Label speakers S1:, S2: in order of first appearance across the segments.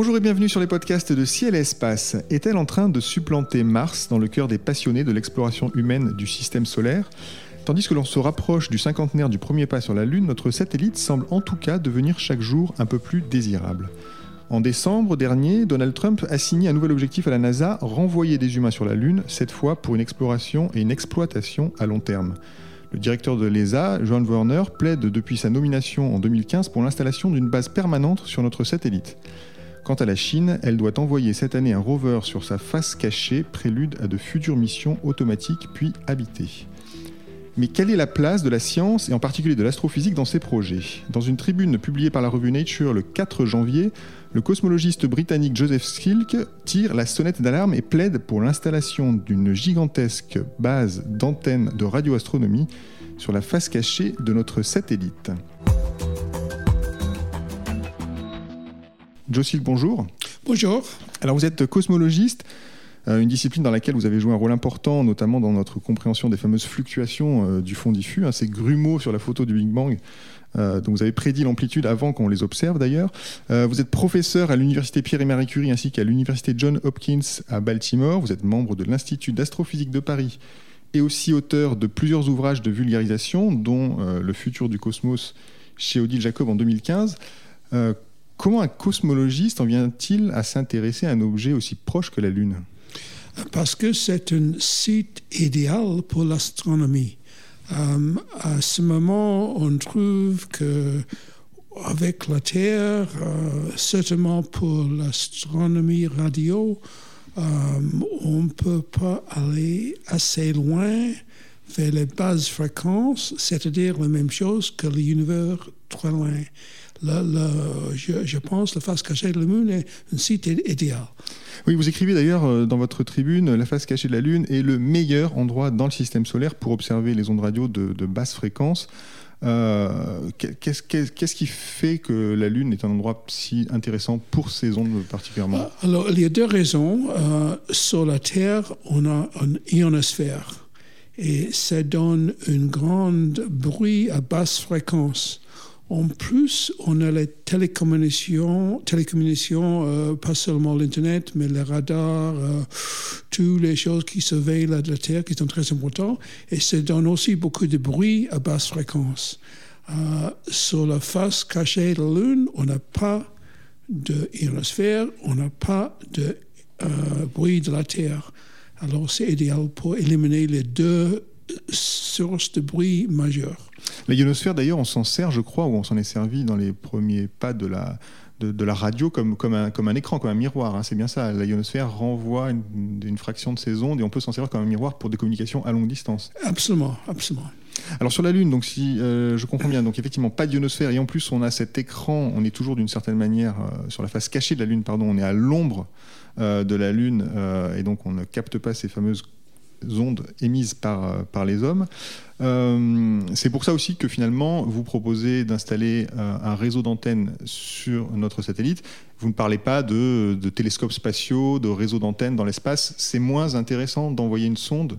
S1: Bonjour et bienvenue sur les podcasts de Ciel et Espace. Est-elle en train de supplanter Mars dans le cœur des passionnés de l'exploration humaine du système solaire? Tandis que l'on se rapproche du cinquantenaire du premier pas sur la Lune, notre satellite semble en tout cas devenir chaque jour un peu plus désirable. En décembre dernier, Donald Trump a signé un nouvel objectif à la NASA, renvoyer des humains sur la Lune, cette fois pour une exploration et une exploitation à long terme. Le directeur de l'ESA, John Werner, plaide depuis sa nomination en 2015 pour l'installation d'une base permanente sur notre satellite. Quant à la Chine, elle doit envoyer cette année un rover sur sa face cachée, prélude à de futures missions automatiques puis habitées. Mais quelle est la place de la science et en particulier de l'astrophysique dans ces projets? Dans une tribune publiée par la revue Nature le 4 janvier, le cosmologiste britannique Joseph Skilk tire la sonnette d'alarme et plaide pour l'installation d'une gigantesque base d'antennes de radioastronomie sur la face cachée de notre satellite. Silk, bonjour.
S2: Bonjour.
S1: Alors vous êtes cosmologiste, euh, une discipline dans laquelle vous avez joué un rôle important, notamment dans notre compréhension des fameuses fluctuations euh, du fond diffus, hein, ces grumeaux sur la photo du Big Bang. Euh, dont vous avez prédit l'amplitude avant qu'on les observe d'ailleurs. vous êtes professeur à l'université Pierre et Marie Curie ainsi qu'à l'université John Hopkins à Baltimore. Vous êtes membre de l'Institut d'astrophysique de Paris et aussi auteur de plusieurs ouvrages de vulgarisation, dont Le futur du cosmos chez Odile Jacob en 2015. Comment un cosmologiste en vient-il à s'intéresser à un objet aussi proche que la Lune?
S2: Parce que c'est un site idéal pour l'astronomie. Euh, à ce moment, on trouve que avec la Terre, euh, certainement pour l'astronomie radio, euh, on ne peut pas aller assez loin vers les bases fréquences, c'est-à-dire la même chose que l'univers très loin. Je, je, pense que la face cachée de la Lune est un site idéal.
S1: Oui, vous écrivez d'ailleurs euh, dans votre tribune, la face cachée de la Lune est le meilleur endroit dans le système solaire pour observer les ondes radio de, basse fréquence. Euh, qu'est-ce qui fait que la Lune est un endroit si intéressant pour ces ondes particulièrement? Euh,
S2: Alors, il y a deux raisons. sur la Terre, on a une ionosphère et ça donne un grand bruit à basse fréquence. En plus, on a les télécommunications, télécommunications euh, pas seulement l'Internet, mais les radars, euh, toutes les choses qui surveillent la, la Terre, qui sont très importantes. Et ça donne aussi beaucoup de bruit à basse fréquence. Euh, sur la face cachée de la Lune, on n'a pas d'ionosphère, on n'a pas de bruit de la Terre. Alors c'est idéal pour éliminer les deux sources de bruit majeures.
S1: La ionosphère, d'ailleurs, on s'en sert, je crois, ou on s'en est servi dans les premiers pas de la, de, la radio comme, comme, un, comme un écran, comme un miroir. Hein. c'est bien ça. La ionosphère renvoie une, fraction de ses ondes et on peut s'en servir comme un miroir pour des communications à longue distance.
S2: Absolument, absolument.
S1: Alors sur la Lune, donc si euh, je comprends bien, donc effectivement pas d'ionosphère et en plus on a cet écran, on est toujours d'une certaine manière euh, sur la face cachée de la Lune, pardon, on est à l'ombre euh, de la Lune et donc on ne capte pas ces fameuses ondes émises par, euh, les hommes. Euh, c'est pour ça aussi que finalement, vous proposez d'installer euh, un réseau d'antennes sur notre satellite. Vous ne parlez pas de, de télescopes spatiaux, de réseaux d'antennes dans l'espace. C'est moins intéressant d'envoyer une sonde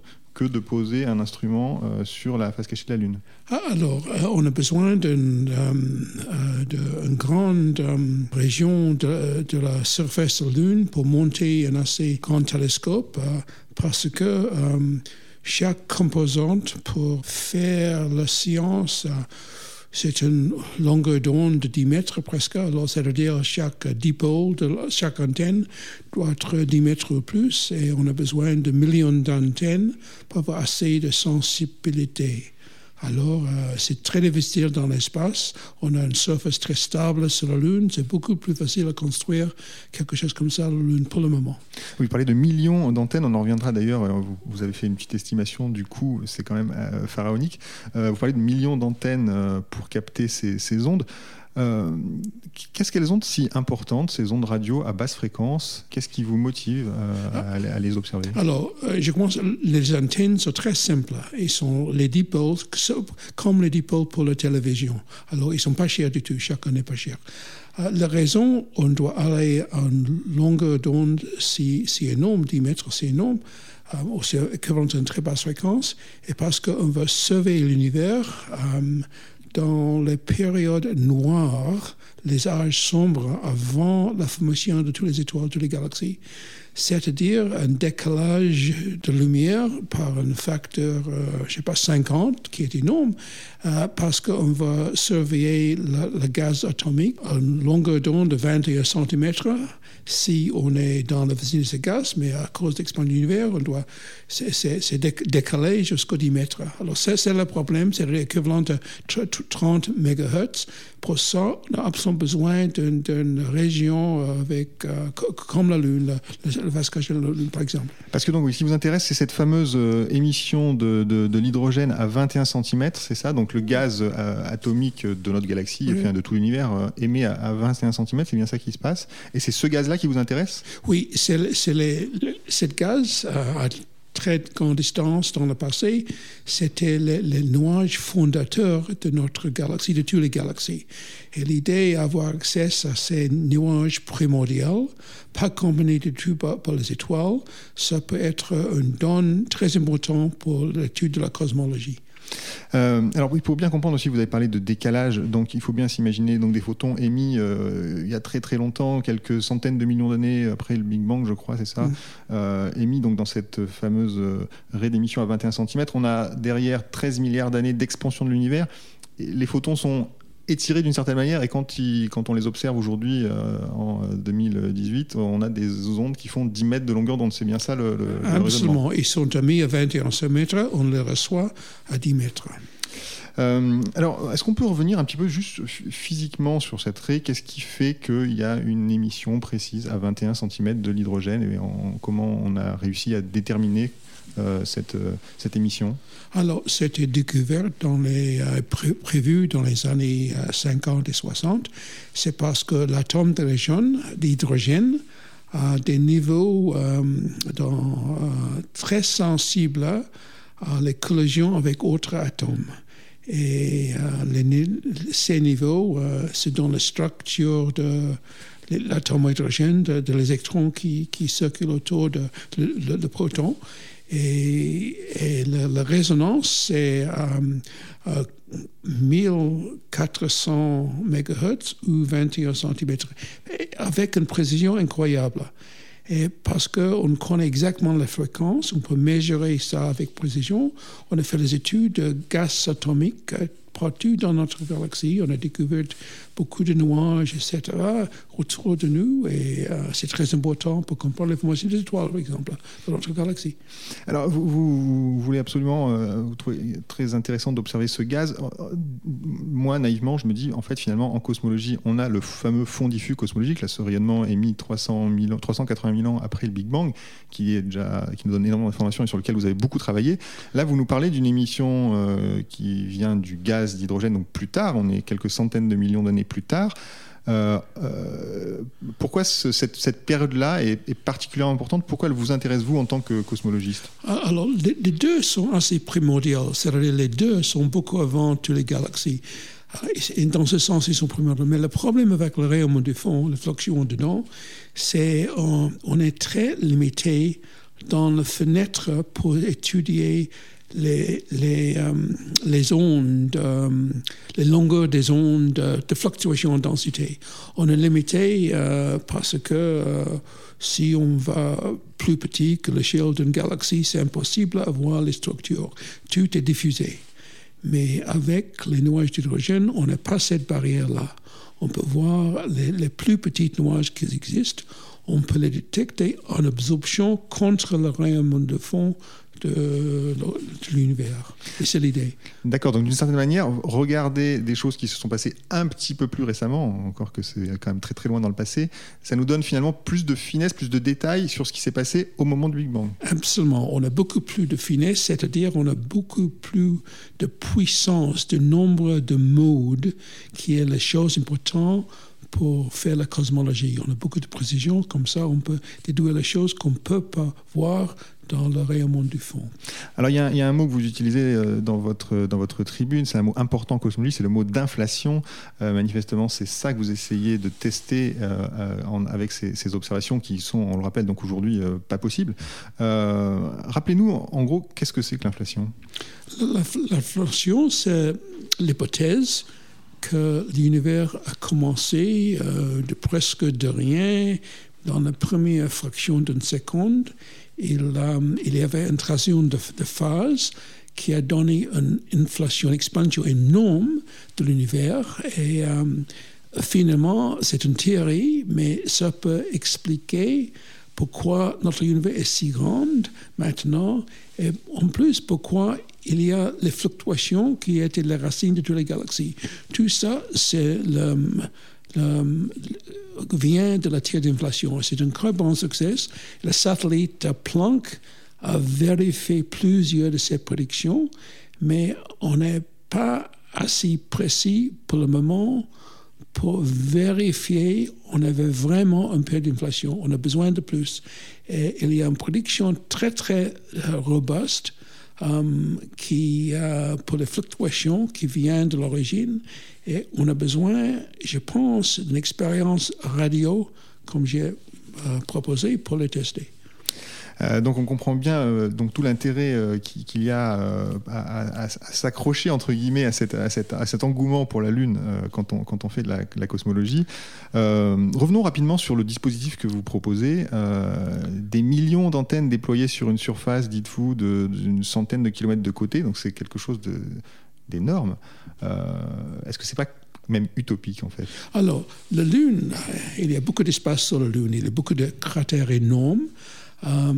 S1: de poser un instrument euh, sur la face cachée de la Lune.
S2: Ah, Alors, euh, on a besoin d'une euh, grande région de, de, la surface de la Lune pour monter un assez grand télescope parce que chaque composante pour faire la science c'est une longueur d'onde de 10 mètres presque. Alors, c'est-à-dire chaque dipôle de chaque antenne doit être 10 mètres ou plus et on a besoin de millions d'antennes pour avoir assez de sensibilité. Alors, euh, c'est très difficile dans l'espace. On a une surface très stable sur la Lune. C'est beaucoup plus facile à construire quelque chose comme ça, la Lune, pour le moment.
S1: Vous parlez de millions d'antennes. On en reviendra d'ailleurs. Euh, vous, avez fait une petite estimation du coût. C'est quand même euh, pharaonique. vous parlez de millions d'antennes pour capter ces ondes. Euh, qu'est-ce qu'elles ont de si importantes, ces ondes radio à basse fréquence? Qu'est-ce qui vous motive euh, à, les observer?
S2: Alors, euh, je commence. Les antennes sont très simples. Ils sont les dipoles, comme les dipoles pour la télévision. Alors, ils sont pas chers du tout. Chacun n'est pas cher. la raison, on doit aller une longueur d'onde si, si énorme, 10 mètres, c'est énorme, aussi équivalent à une très basse fréquence, et parce qu'on veut sauver l'univers dans les périodes noires, les âges sombres avant la formation de toutes les étoiles, toutes les galaxies, c'est-à-dire un décalage de lumière par un facteur, euh, je ne sais pas, 50, qui est énorme, euh, parce qu'on va surveiller le gaz atomique à une longueur d'onde de 21 cm si on est dans la vicinité de ce gaz, mais à cause de l'expansion de l'univers, on doit c'est décalé jusqu'au 10 mètres. Alors c'est le problème, c'est l'équivalent de 30 MHz. Pour ça, on a absolument besoin d'une région avec, euh, comme la Lune, le, vasquage de la Lune, par exemple.
S1: Parce que donc, ce qui vous intéresse, c'est cette fameuse euh, émission de, de, l'hydrogène à 21 cm, c'est ça? Donc le gaz euh, atomique de notre galaxie, enfin, de tout l'univers, émet à, à 21 cm, c'est bien ça qui se passe. Et c'est ce gaz-là qui vous intéresse?
S2: Oui, c'est cette gaz à très grande distance dans le passé, c'était les, les, nuages fondateurs de notre galaxie, de toutes les galaxies. Et l'idée d'avoir accès à ces nuages primordiaux, pas combinés de tout par, les étoiles, ça peut être un don très important pour l'étude de la cosmologie.
S1: Euh, alors oui, pour bien comprendre aussi, vous avez parlé de décalage, donc il faut bien s'imaginer donc des photons émis euh, il y a très très longtemps, quelques centaines de millions d'années après le Big Bang, je crois, c'est ça, mm. euh, émis donc dans cette fameuse raie d'émission à 21 cm. On a derrière 13 milliards d'années d'expansion de l'univers. Les photons sont étirés d'une certaine manière. Et quand, quand on les observe aujourd'hui euh, en 2018, on a des ondes qui font 10 mètres de longueur donc C'est bien ça le, le
S2: Absolument. Ils sont émis à 21 mètres, on les reçoit à 10 mètres.
S1: Euh, alors, est-ce qu'on peut revenir un petit peu juste physiquement sur cette raie? Qu'est-ce qui fait qu'il y a une émission précise à 21 cm de l'hydrogène? Et comment on a réussi à déterminer euh, cette, euh, cette émission
S2: Alors, c'était découvert dans les, euh, prévu dans les années 50 et 60. C'est parce que l'atome d'hydrogène a des niveaux très sensibles à collision avec autres atomes. Et les, ces niveaux, c'est dans la structure de l'atome hydrogène, de, l'électron qui, qui circule autour de, le proton. Et, la, résonance, c'est à, 1400 MHz ou 21 cm, avec une précision incroyable. Et parce qu'on connaît exactement la fréquence, on peut mesurer ça avec précision. On a fait des études de gaz atomique partout dans notre galaxie? On a découvert beaucoup de nuages, etc., autour de nous. Et euh, c'est très important pour comprendre l'information des étoiles, par exemple, dans notre galaxie.
S1: Alors, vous, voulez absolument, euh, vous trouvez très intéressant d'observer ce gaz. Euh, moi, naïvement, je me dis, en fait, finalement, en cosmologie, on a le fameux fond diffus cosmologique, là, ce rayonnement émis 300 000, 380 000 ans après le Big Bang, qui, est déjà, qui nous donne énormément d'informations et sur lequel vous avez beaucoup travaillé. Là, vous nous parlez d'une émission qui vient du gaz d'hydrogène, donc plus tard, on est quelques centaines de millions d'années plus tard. Euh, euh, pourquoi cette, période-là est, particulièrement importante? Pourquoi elle vous intéresse, vous, en tant que cosmologiste?
S2: Ah, Alors, les, deux sont assez primordiaux. C'est-à-dire les deux sont beaucoup avant toutes les galaxies. Ah, et dans ce sens, ils sont primordiaux. Mais le problème avec le rayonnement du fond, la fluctuation dedans, c'est qu'on on est très limité dans la fenêtre pour étudier euh, euh, les longueurs des ondes de fluctuation en densité. On est limité euh, parce que si on va plus petit que l'échelle d'une galaxie, c'est impossible à voir les structures. Tout est diffusé. Mais avec les nuages d'hydrogène, on n'a pas cette barrière-là. On peut voir les, les plus petits nuages qui existent. On peut les détecter en absorption contre le rayonnement de fond de, l'univers. Et c'est l'idée.
S1: D'accord, donc d'une certaine manière, regarder des choses qui se sont passées un petit peu plus récemment, encore que c'est quand même très très loin dans le passé, ça nous donne finalement plus de finesse, plus de détails sur ce qui s'est passé au moment du Big Bang.
S2: Absolument, on a beaucoup plus de finesse, c'est-à-dire on a beaucoup plus de puissance, de nombre de modes, qui est la chose importante pour faire la cosmologie. On a beaucoup de précision, comme ça on peut déduire les choses qu'on ne peut pas voir dans le rayonnement du fond.
S1: Alors il y, a un mot que vous utilisez euh, dans votre, dans votre tribune, c'est un mot important en cosmologie, c'est le mot d'inflation. Euh, manifestement, c'est ça que vous essayez de tester euh, avec ces, observations qui sont, on le rappelle, donc aujourd'hui pas possibles. Rappelez-nous en gros, qu'est-ce que c'est que l'inflation?
S2: L'inflation, c'est l'hypothèse que l'univers a commencé de presque de rien dans la première fraction d'une seconde il, il y avait une transition de, phase qui a donné une inflation, une expansion énorme de l'univers. Et euh, finalement, c'est une théorie, mais ça peut expliquer pourquoi notre univers est si grand maintenant, et en plus pourquoi il y a les fluctuations qui étaient les racines de toutes les galaxies. Tout ça, c'est vient de la théorie d'inflation. C'est un très bon succès. Le satellite Planck a vérifié plusieurs de ces prédictions, mais on n'est pas assez précis pour le moment pour vérifier on avait vraiment un peu d'inflation. On a besoin de plus. Il y a une prédiction très, très euh, robuste qui, euh, pour les fluctuations qui viennent de l'origine. Et on a besoin, je pense, d'une expérience radio, comme j'ai euh, proposé, pour les tester.
S1: Euh, donc on comprend bien euh, donc tout l'intérêt euh, qu'il y a à, s'accrocher entre guillemets à, cet engouement pour la Lune quand, on, fait de la, cosmologie. revenons rapidement sur le dispositif que vous proposez. des millions d'antennes déployées sur une surface, dites-vous, d'une centaine de kilomètres de côté, donc c'est quelque chose d'énorme. Est-ce que c'est pas même utopique en fait?
S2: Alors, la Lune, il y a beaucoup d'espace sur la Lune, il y a beaucoup de cratères énormes. Euh,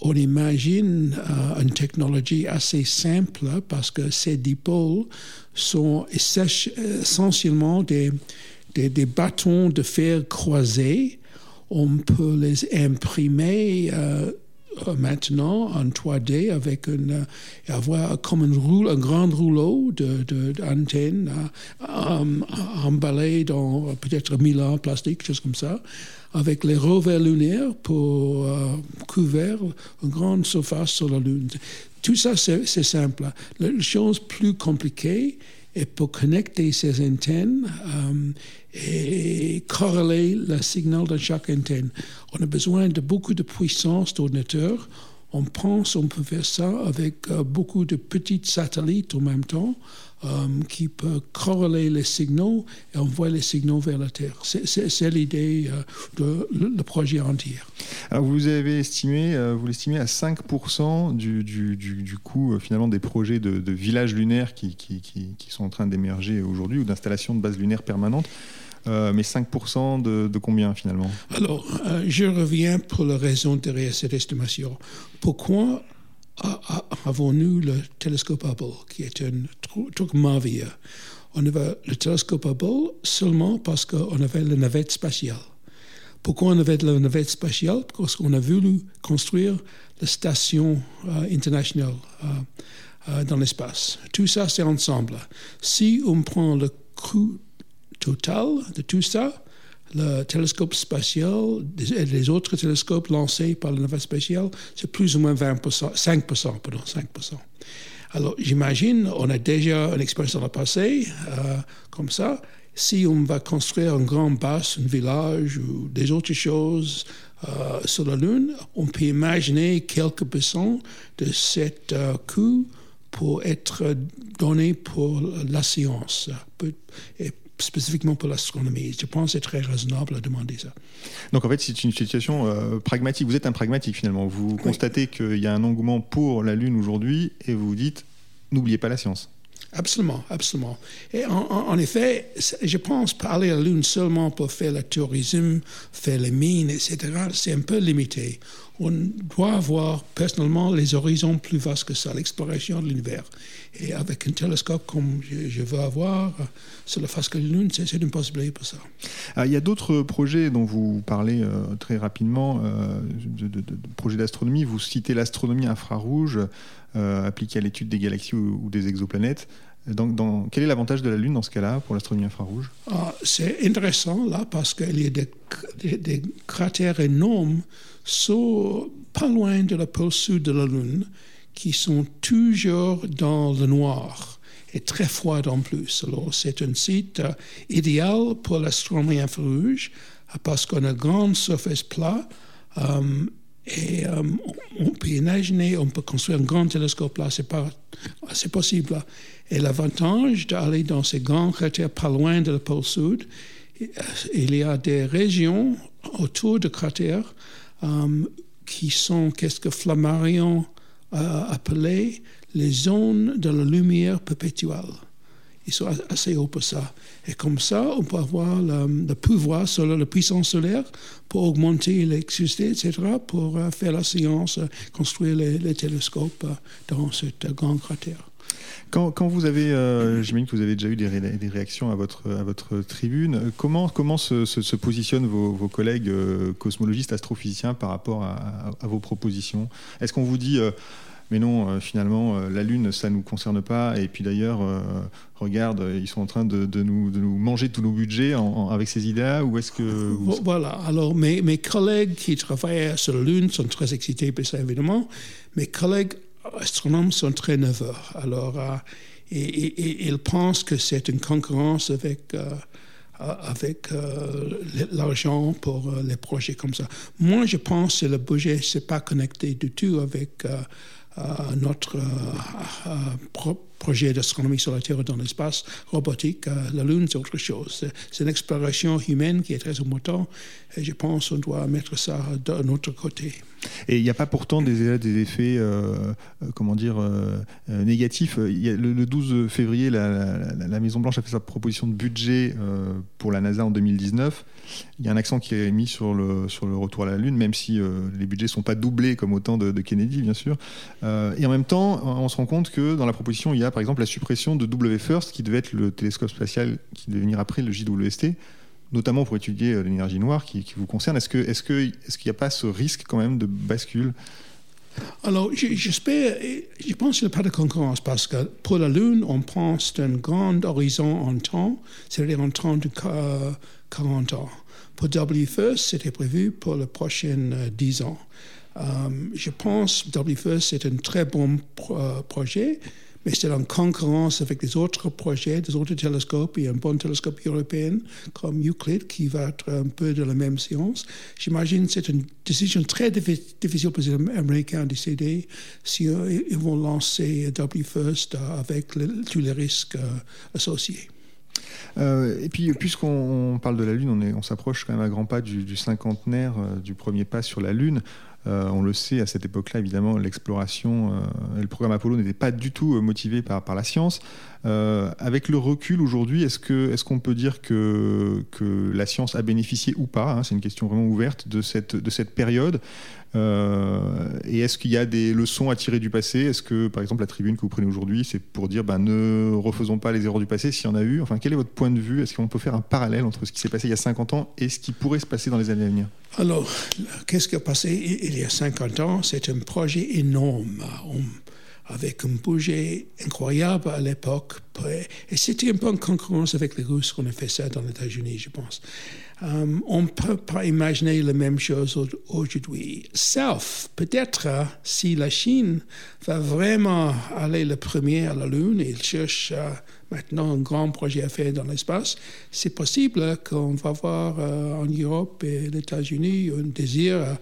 S2: on imagine euh, une technologie assez simple parce que ces dipôles sont essentiellement des, des, bâtons de fer croisés. On peut les imprimer euh, maintenant en 3D avec une, avoir comme un, grand rouleau d'antennes de, emballé dans peut-être 1000 ans plastique, chose comme ça avec les rovers lunaires pour euh, couvrir une grande surface sur la Lune. Tout ça, c'est simple. La chose plus compliquée est pour connecter ces antennes euh, et corréler le signal de chaque antenne. On a besoin de beaucoup de puissance d'ordinateur. On pense qu'on peut faire ça avec euh, beaucoup de petits satellites en même temps. Euh, qui peut corréler les signaux et envoyer les signaux vers la Terre. C'est l'idée euh, le projet entier.
S1: Alors vous avez estimé, euh, vous l'estimez à 5% du, coût finalement des projets de, villages lunaires qui, qui, sont en train d'émerger aujourd'hui ou d'installation de bases lunaires permanentes. Mais 5% de, de, combien finalement?
S2: Alors, je reviens pour la raison derrière cette estimation. Pourquoi avons-nous le télescope Hubble, qui est un truc merveilleux? On avait le télescope Hubble seulement parce qu'on avait la navette spatiale. Pourquoi on avait la navette spatiale? Parce qu'on a voulu construire la station euh, internationale euh, euh, dans l'espace. Tout ça, c'est ensemble. Si on prend le coût total de tout ça, le télescope spatial et les autres télescopes lancés par la navette spatiale, c'est plus ou moins 20%, 5%, pardon, 5%. Alors, j'imagine, on a déjà une expérience dans le passé, euh, comme ça. Si on va construire un grand base, un village ou des autres choses euh, sur la Lune, on peut imaginer quelques pourcents de cet euh, coût pour être donné pour la science. Spécifiquement pour l'astronomie. Je pense que c'est très raisonnable de demander ça.
S1: Donc en fait, c'est une situation euh, pragmatique. Vous êtes un pragmatique finalement. Vous constatez qu'il y a un engouement pour la Lune aujourd'hui et vous vous dites, n'oubliez pas la science.
S2: Absolument, absolument. Et en, effet, je pense parler à la Lune seulement pour faire le tourisme, faire les mines, etc., c'est un peu limité. On doit avoir personnellement les horizons plus vastes que ça, l'exploration de l'univers. Et avec un télescope comme je, veux avoir sur la face de la Lune, c'est une possibilité pour ça.
S1: Ah, il y a d'autres projets dont vous parlez euh, très rapidement, euh, de, projets d'astronomie. Vous citez l'astronomie infrarouge appliquée à l'étude des galaxies ou, des exoplanètes. dans, quel est l'avantage de la Lune dans ce cas-là pour l'astronomie infrarouge?
S2: Ah, C'est intéressant là parce qu'il y a des, cratères énormes pas loin de la pôle sud de la Lune qui sont toujours dans le noir et très froid en plus. Alors c'est un site euh, idéal pour l'astronomie infrarouge parce qu'on a une grande surface plate euh, et euh, on peut imaginer, on peut construire un grand télescope là, c'est possible. Et l'avantage d'aller dans ces grands cratères pas loin de la pôle sud, il y a des régions autour de cratères euh, qui sont qu'est-ce que Flammarion a appelé les zones de la lumière perpétuelle. Ils sont assez hauts pour ça. Et comme ça, on peut avoir le, pouvoir sur la puissance solaire pour augmenter l'électricité, etc., pour euh, faire la science, euh, construire les, télescopes euh, dans cette grande cratère.
S1: Quand, quand, vous avez, j'imagine que vous avez déjà eu des, réactions à votre, à votre tribune, comment, comment se, positionnent vos, collègues cosmologistes, astrophysiciens par rapport à, vos propositions? Est-ce qu'on vous dit mais non, euh, finalement, euh, la Lune, ça ne nous concerne pas. Et puis d'ailleurs, euh, regarde, ils sont en train de, nous, de, nous, manger tous nos budgets avec ces idées-là Ou est-ce que.
S2: Voilà. Alors, mes, collègues qui travaillent sur la Lune sont très excités par ça, évidemment. Mes collègues astronomes sont très nerveux. Alors, et, ils pensent que c'est une concurrence avec avec l'argent pour les projets comme ça. Moi, je pense que le budget, c'est pas connecté du tout avec notre euh, euh, projet d'astronomie sur la Terre dans l'espace robotique. Euh, la Lune, c'est autre chose. C'est une exploration humaine qui est très importante et je pense qu'on doit mettre ça de notre côté.
S1: Et il n'y a pas pourtant des, effets, comment dire, négatifs. Le, 12 février, la, la, Maison Blanche a fait sa proposition de budget pour la NASA en 2019 il y a un accent qui est mis sur le, retour à la Lune, même si euh, les budgets ne sont pas doublés comme au temps de, Kennedy, bien sûr. Euh, et en même temps, on se rend compte que dans la proposition, il y a par exemple la suppression de WFIRST, qui devait être le télescope spatial qui devait venir après le JWST, notamment pour étudier euh, l'énergie noire qui, vous concerne. Est-ce qu'il n'y a pas ce risque quand même de bascule?
S2: Alors, j'espère, je pense qu'il n'y a pas de concurrence parce que pour la Lune, on pense d'un grand horizon en temps, c'est-à-dire en temps de 40 ans. Pour WFIRST, c'était prévu pour les prochaines 10 ans. Euh, je pense que WFIRST est un très bon euh, projet, mais c'est en concurrence avec les autres projets, des autres télescopes. Il y a un bon télescope européen comme Euclid qui va être un peu de la même science. J'imagine que c'est une décision très difficile pour les Américains de décider si ils vont lancer WFIRST avec tous les risques associés.
S1: Euh, et puis, puisqu'on parle de la Lune, on, s'approche quand même à grands pas du, cinquantenaire euh, du premier pas sur la Lune. Euh, on le sait, à cette époque-là, évidemment, l'exploration le programme Apollo n'étaient pas du tout motivés par, la science. avec le recul aujourd'hui, est-ce qu'on est qu'on peut dire que, que la science a bénéficié ou pas hein, C'est une question vraiment ouverte de cette, de cette période? Euh, et est-ce qu'il y a des leçons à tirer du passé? Est-ce que, par exemple, la tribune que vous prenez aujourd'hui, c'est pour dire ben, ne refaisons pas les erreurs du passé s'il y en a eu? Enfin, quel est votre point de vue? Est-ce qu'on peut faire un parallèle entre ce qui s'est passé il y a 50 ans et ce qui pourrait se passer dans les années à venir?
S2: Alors, qu'est-ce qui a passé il y a 50 ans? C'est un projet énorme. Avec un budget incroyable à l'époque. Et c'était un peu en concurrence avec les Russes qu'on a fait ça dans les États-Unis, je pense. Um, on ne peut pas imaginer la même chose aujourd'hui. Sauf peut-être si la Chine va vraiment aller le premier à la Lune et cherche uh, maintenant un grand projet à faire dans l'espace, c'est possible qu'on va voir uh, en Europe et les États-Unis un désir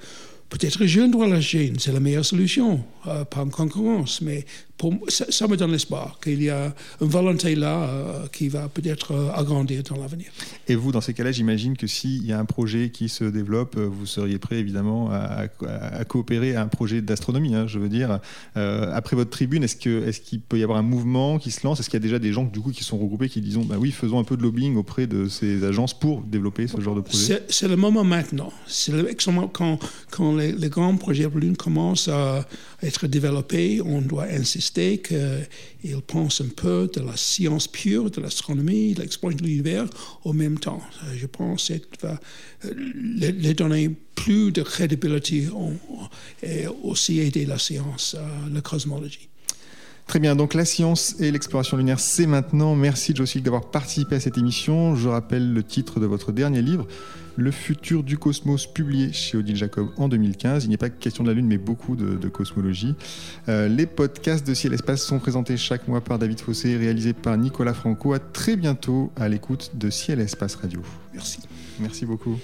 S2: peut-être rejoindre la Chine, c'est la meilleure solution, pas en concurrence, mais ça, me donne l'espoir qu'il y a une volonté là euh, qui va peut-être euh, agrandir dans l'avenir.
S1: Et vous, dans ces cas-là, j'imagine que s'il y a un projet qui se développe, euh, vous seriez prêt évidemment à, coopérer à un projet d'astronomie. Hein, je veux dire, après votre tribune, est-ce qu'il est peut y avoir un mouvement qui se lance? Est-ce qu'il y a déjà des gens du coup qui sont regroupés qui disent bah oui, faisons un peu de lobbying auprès de ces agences pour développer ce genre de projet?
S2: C'est le moment maintenant. C'est quand, quand les, les, grands projets de Lune commencent à être développés, on doit insister qu'il pense un peu de la science pure, de l'astronomie, de l'exploration de l'univers au même temps. Euh, je pense que va euh, les donner plus de crédibilité et aussi aider la science, euh, la cosmologie.
S1: Très bien, donc la science et l'exploration lunaire, c'est maintenant. Merci Joseph d'avoir participé à cette émission. Je rappelle le titre de votre dernier livre, Le futur du cosmos, publié chez Odile Jacob en 2015. Il n'est pas question de la Lune, mais beaucoup de, cosmologie. Euh, les podcasts de Ciel Espace sont présentés chaque mois par David Fossé, réalisés par Nicolas Franco. À très bientôt à l'écoute de Ciel Espace Radio.
S2: Merci.
S1: Merci beaucoup.